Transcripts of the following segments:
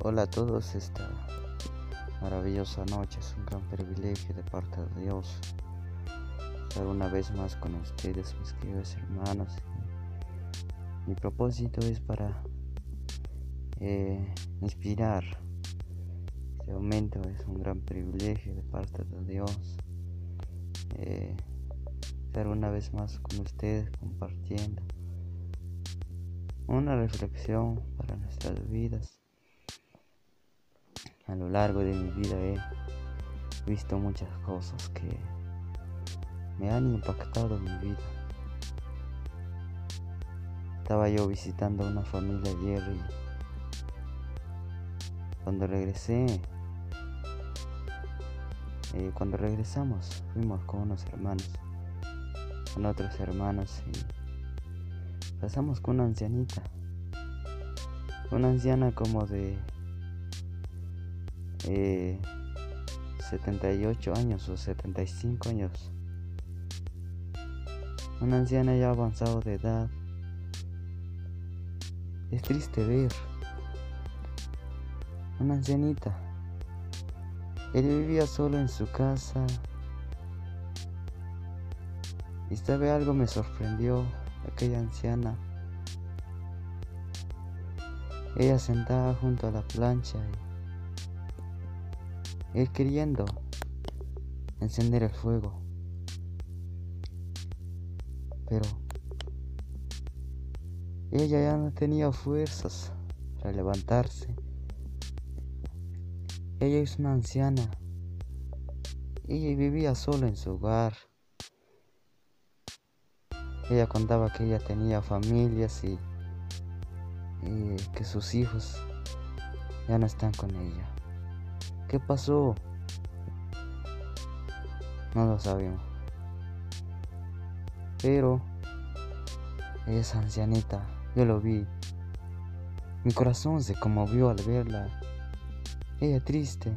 Hola a todos, esta maravillosa noche es un gran privilegio de parte de Dios estar una vez más con ustedes, mis queridos hermanos. Mi propósito es para eh, inspirar. Este momento es un gran privilegio de parte de Dios. Eh, estar una vez más con ustedes compartiendo una reflexión para nuestras vidas. A lo largo de mi vida he visto muchas cosas que me han impactado en mi vida. Estaba yo visitando una familia ayer y cuando regresé, eh, cuando regresamos, fuimos con unos hermanos, con otros hermanos y pasamos con una ancianita, una anciana como de 78 eh, años o 75 años. Una anciana ya avanzado de edad. Es triste ver. Una ancianita. Él vivía solo en su casa. Y sabe algo me sorprendió aquella anciana. Ella sentada junto a la plancha y él queriendo encender el fuego. Pero ella ya no tenía fuerzas para levantarse. Ella es una anciana. Ella vivía sola en su hogar. Ella contaba que ella tenía familias y, y que sus hijos ya no están con ella. ¿Qué pasó? No lo sabemos. Pero esa ancianita, yo lo vi. Mi corazón se conmovió al verla. Ella triste.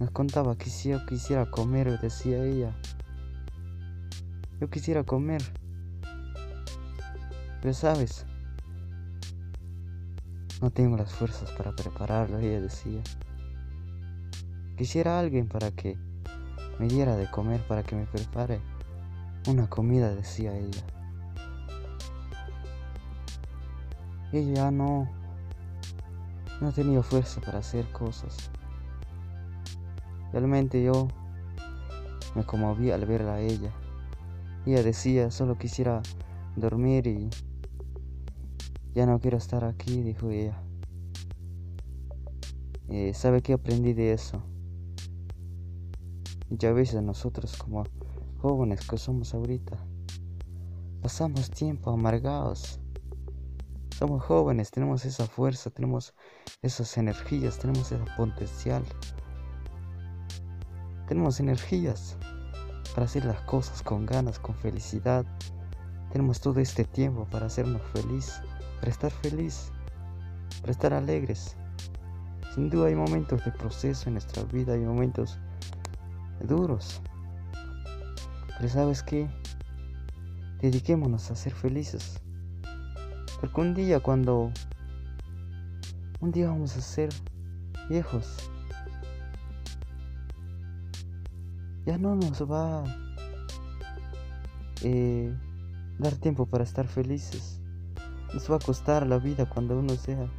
Nos contaba que si yo quisiera comer, decía ella. Yo quisiera comer. Pero sabes, no tengo las fuerzas para prepararlo, ella decía. Quisiera alguien para que me diera de comer, para que me prepare una comida, decía ella. Ella no, no tenido fuerza para hacer cosas. Realmente yo me conmoví al verla a ella. Ella decía, solo quisiera dormir y ya no quiero estar aquí, dijo ella. Eh, ¿Sabe qué aprendí de eso? Ya veces nosotros como jóvenes que somos ahorita, pasamos tiempo amargados. Somos jóvenes, tenemos esa fuerza, tenemos esas energías, tenemos ese potencial. Tenemos energías para hacer las cosas con ganas, con felicidad. Tenemos todo este tiempo para hacernos feliz, para estar feliz, para estar alegres. Sin duda hay momentos de proceso en nuestra vida, hay momentos duros. Pero sabes qué? Dediquémonos a ser felices. Porque un día cuando... Un día vamos a ser viejos. Ya no nos va a eh, dar tiempo para estar felices. Nos va a costar la vida cuando uno sea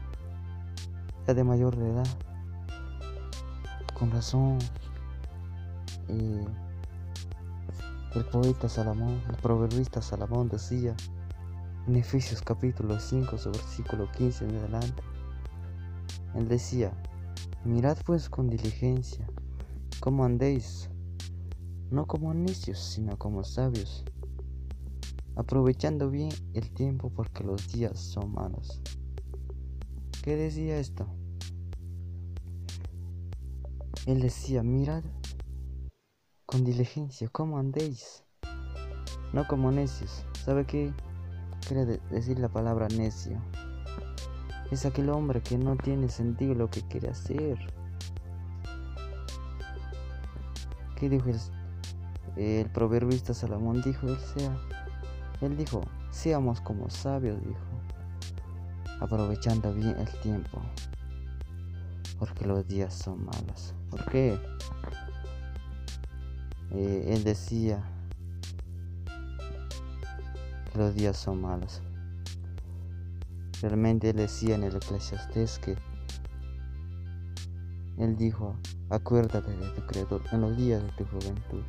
ya de mayor edad. Con razón, el poeta Salomón, el proverbista Salomón decía en Efesios capítulo 5, versículo 15 en adelante, él decía, mirad pues con diligencia cómo andéis, no como necios, sino como sabios, aprovechando bien el tiempo porque los días son malos. ¿Qué decía esto? Él decía, mirad con diligencia, ¿cómo andéis? No como necios. ¿Sabe qué quiere decir la palabra necio? Es aquel hombre que no tiene sentido lo que quiere hacer. ¿Qué dijo el, el proverbista Salomón? Dijo, él sea, él dijo, seamos como sabios, dijo, aprovechando bien el tiempo. porque los días son malos. ¿Por qué? Eh, él decía que los días son malos. Realmente él decía en el Eclesiastés que él dijo, acuérdate de tu Creador en los días de tu juventud.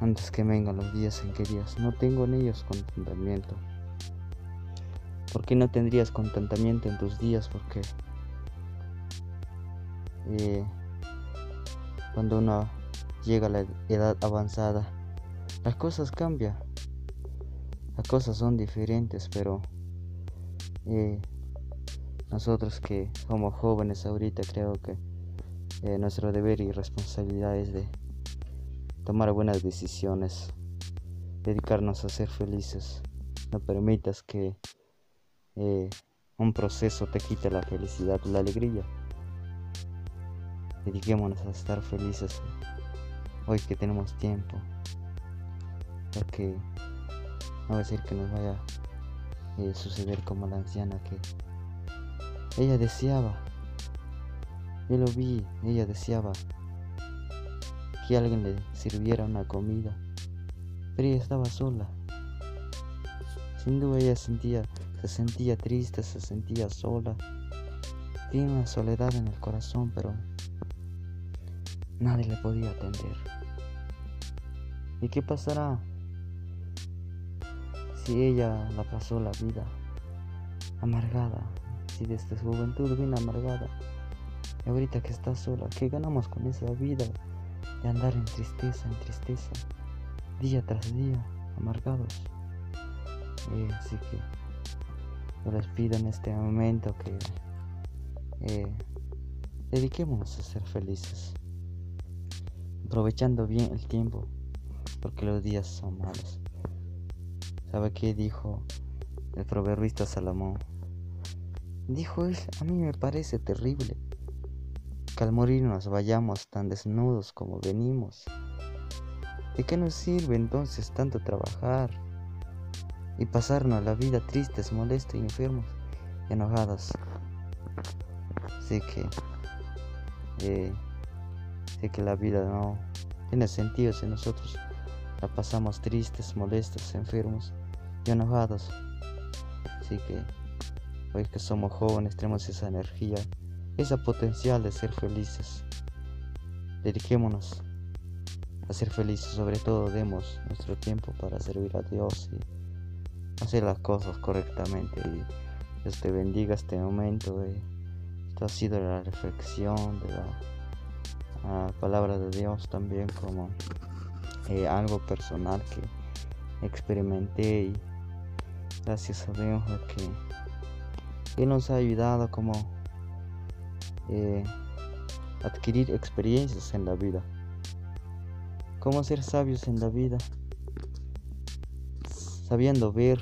Antes que vengan los días en que Dios no tengo en ellos contentamiento. ¿Por qué no tendrías contentamiento en tus días? Porque eh, cuando uno llega la edad avanzada, las cosas cambian. Las cosas son diferentes, pero eh, nosotros que somos jóvenes ahorita creo que eh, nuestro deber y responsabilidad es de tomar buenas decisiones, dedicarnos a ser felices. No permitas que un proceso te quite la felicidad, la alegría. Dediquémonos a estar felices hoy que tenemos tiempo. Porque no va a decir que nos vaya a eh, suceder como la anciana que ella deseaba. Yo lo vi, ella deseaba que alguien le sirviera una comida. Pero ella estaba sola. Sin duda ella sentía, se sentía triste, se sentía sola. Tiene una soledad en el corazón, pero Nadie le podía atender. ¿Y qué pasará si ella la pasó la vida amargada? Si desde su juventud vino amargada y ahorita que está sola, ¿qué ganamos con esa vida de andar en tristeza, en tristeza, día tras día, amargados? Eh, así que yo les pido en este momento que eh, dediquémonos a ser felices aprovechando bien el tiempo, porque los días son malos. ¿Sabe qué dijo el proverbista Salomón? Dijo él, a mí me parece terrible que al morir nos vayamos tan desnudos como venimos. ¿De qué nos sirve entonces tanto trabajar y pasarnos la vida tristes, molestos, enfermos enojados? Así que eh, Sé que la vida no tiene sentido si nosotros la pasamos tristes, molestos, enfermos y enojados. Así que hoy que somos jóvenes tenemos esa energía, esa potencial de ser felices. Dediquémonos a ser felices, sobre todo demos nuestro tiempo para servir a Dios y hacer las cosas correctamente. Y Dios te bendiga este momento. Esto ha sido la reflexión de la palabra de Dios también como eh, algo personal que experimenté y gracias a Dios que Él nos ha ayudado como eh, adquirir experiencias en la vida. Cómo ser sabios en la vida, sabiendo ver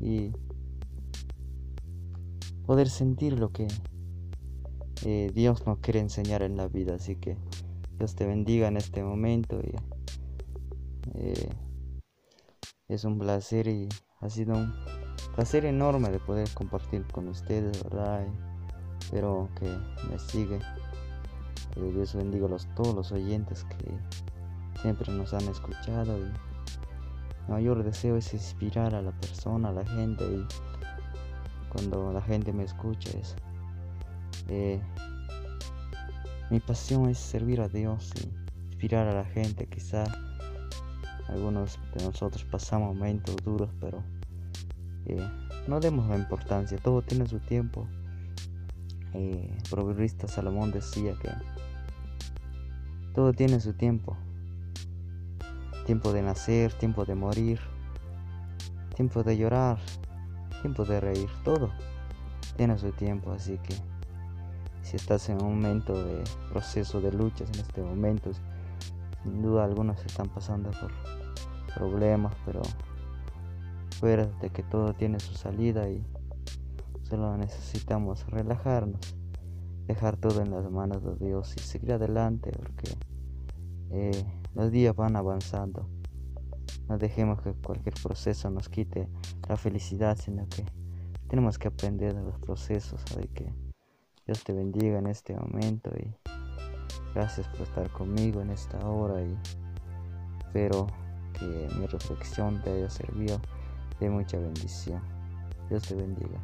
y poder sentir lo que eh, Dios nos quiere enseñar en la vida. Así que Dios te bendiga en este momento. Y, eh, es un placer y ha sido un placer enorme de poder compartir con ustedes, ¿verdad? espero que me sigue. Dios bendiga a todos los oyentes que siempre nos han escuchado. Y mi mayor deseo es inspirar a la persona, a la gente. Y cuando la gente me escucha es eh, mi pasión es servir a Dios inspirar a la gente. Quizá algunos de nosotros pasamos momentos duros, pero eh, no demos la importancia. Todo tiene su tiempo. Eh, el proverbista Salomón decía que todo tiene su tiempo. Tiempo de nacer, tiempo de morir, tiempo de llorar, tiempo de reír. Todo tiene su tiempo, así que si estás en un momento de proceso de luchas en este momento, sin duda algunos están pasando por problemas, pero fuera de que todo tiene su salida y solo necesitamos relajarnos, dejar todo en las manos de Dios y seguir adelante porque eh, los días van avanzando. No dejemos que cualquier proceso nos quite la felicidad, sino que tenemos que aprender de los procesos, sabe que Dios te bendiga en este momento y gracias por estar conmigo en esta hora y espero que mi reflexión te haya servido de mucha bendición. Dios te bendiga.